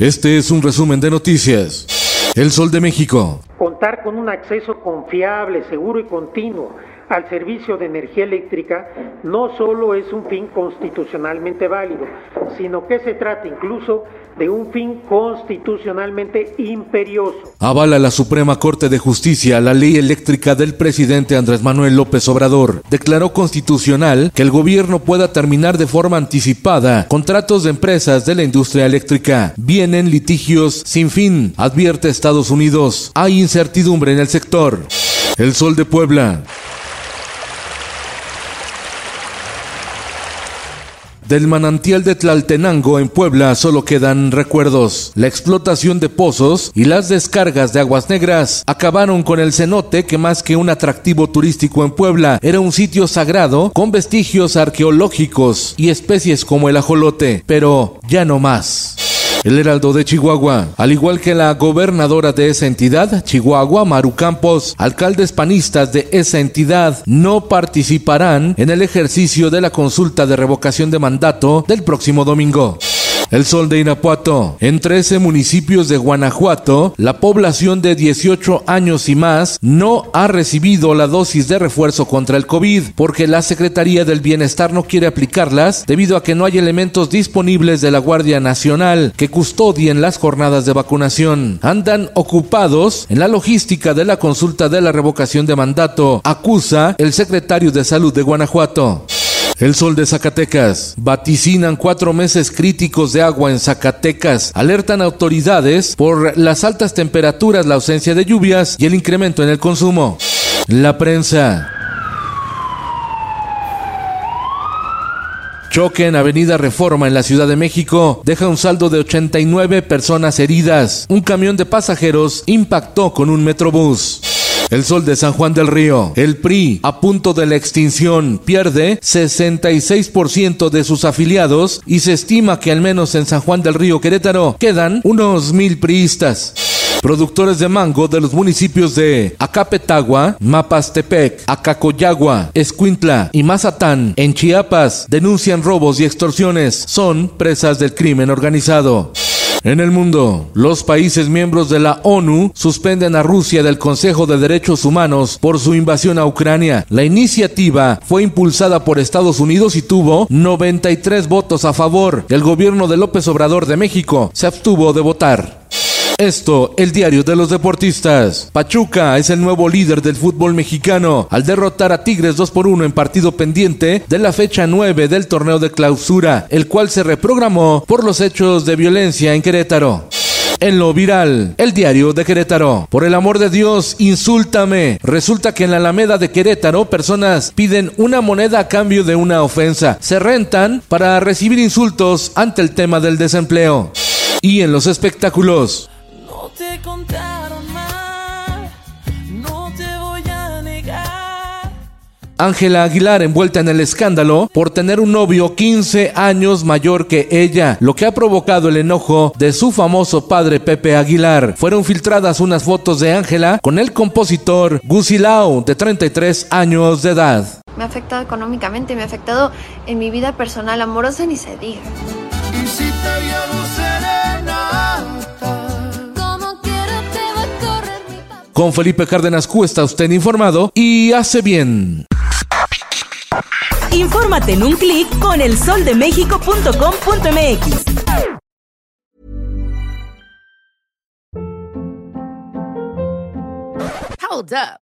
Este es un resumen de noticias. El Sol de México. Contar con un acceso confiable, seguro y continuo al servicio de energía eléctrica no solo es un fin constitucionalmente válido, sino que se trata incluso de un fin constitucionalmente imperioso. Avala la Suprema Corte de Justicia la ley eléctrica del presidente Andrés Manuel López Obrador. Declaró constitucional que el gobierno pueda terminar de forma anticipada contratos de empresas de la industria eléctrica. Vienen litigios sin fin, advierte Estados Unidos. Hay incertidumbre en el sector. El Sol de Puebla. Del manantial de Tlaltenango en Puebla solo quedan recuerdos. La explotación de pozos y las descargas de aguas negras acabaron con el cenote que más que un atractivo turístico en Puebla era un sitio sagrado con vestigios arqueológicos y especies como el ajolote, pero ya no más. El Heraldo de Chihuahua, al igual que la gobernadora de esa entidad, Chihuahua, Maru Campos, alcaldes panistas de esa entidad no participarán en el ejercicio de la consulta de revocación de mandato del próximo domingo. El Sol de Irapuato. En 13 municipios de Guanajuato, la población de 18 años y más no ha recibido la dosis de refuerzo contra el COVID porque la Secretaría del Bienestar no quiere aplicarlas debido a que no hay elementos disponibles de la Guardia Nacional que custodien las jornadas de vacunación. Andan ocupados en la logística de la consulta de la revocación de mandato, acusa el secretario de Salud de Guanajuato. El sol de Zacatecas. Vaticinan cuatro meses críticos de agua en Zacatecas. Alertan autoridades por las altas temperaturas, la ausencia de lluvias y el incremento en el consumo. La prensa. Choque en Avenida Reforma en la Ciudad de México deja un saldo de 89 personas heridas. Un camión de pasajeros impactó con un metrobús. El Sol de San Juan del Río. El PRI, a punto de la extinción, pierde 66% de sus afiliados y se estima que al menos en San Juan del Río Querétaro quedan unos mil priistas. Productores de mango de los municipios de Acapetagua, Mapastepec, Acacoyagua, Escuintla y Mazatán en Chiapas denuncian robos y extorsiones. Son presas del crimen organizado. En el mundo, los países miembros de la ONU suspenden a Rusia del Consejo de Derechos Humanos por su invasión a Ucrania. La iniciativa fue impulsada por Estados Unidos y tuvo 93 votos a favor. El gobierno de López Obrador de México se abstuvo de votar. Esto, el diario de los deportistas. Pachuca es el nuevo líder del fútbol mexicano al derrotar a Tigres 2 por 1 en partido pendiente de la fecha 9 del torneo de clausura, el cual se reprogramó por los hechos de violencia en Querétaro. En lo viral, el diario de Querétaro. Por el amor de Dios, insúltame. Resulta que en la Alameda de Querétaro, personas piden una moneda a cambio de una ofensa. Se rentan para recibir insultos ante el tema del desempleo. Y en los espectáculos, contaron mal, no te voy a negar. Ángela Aguilar envuelta en el escándalo por tener un novio 15 años mayor que ella, lo que ha provocado el enojo de su famoso padre Pepe Aguilar. Fueron filtradas unas fotos de Ángela con el compositor Gusilao, de 33 años de edad. Me ha afectado económicamente, me ha afectado en mi vida personal, amorosa, ni se diga. Y si te Con Felipe Cárdenas Q está usted informado y hace bien. Infórmate en un clic con elsoldemexico.com.mx. Hold up.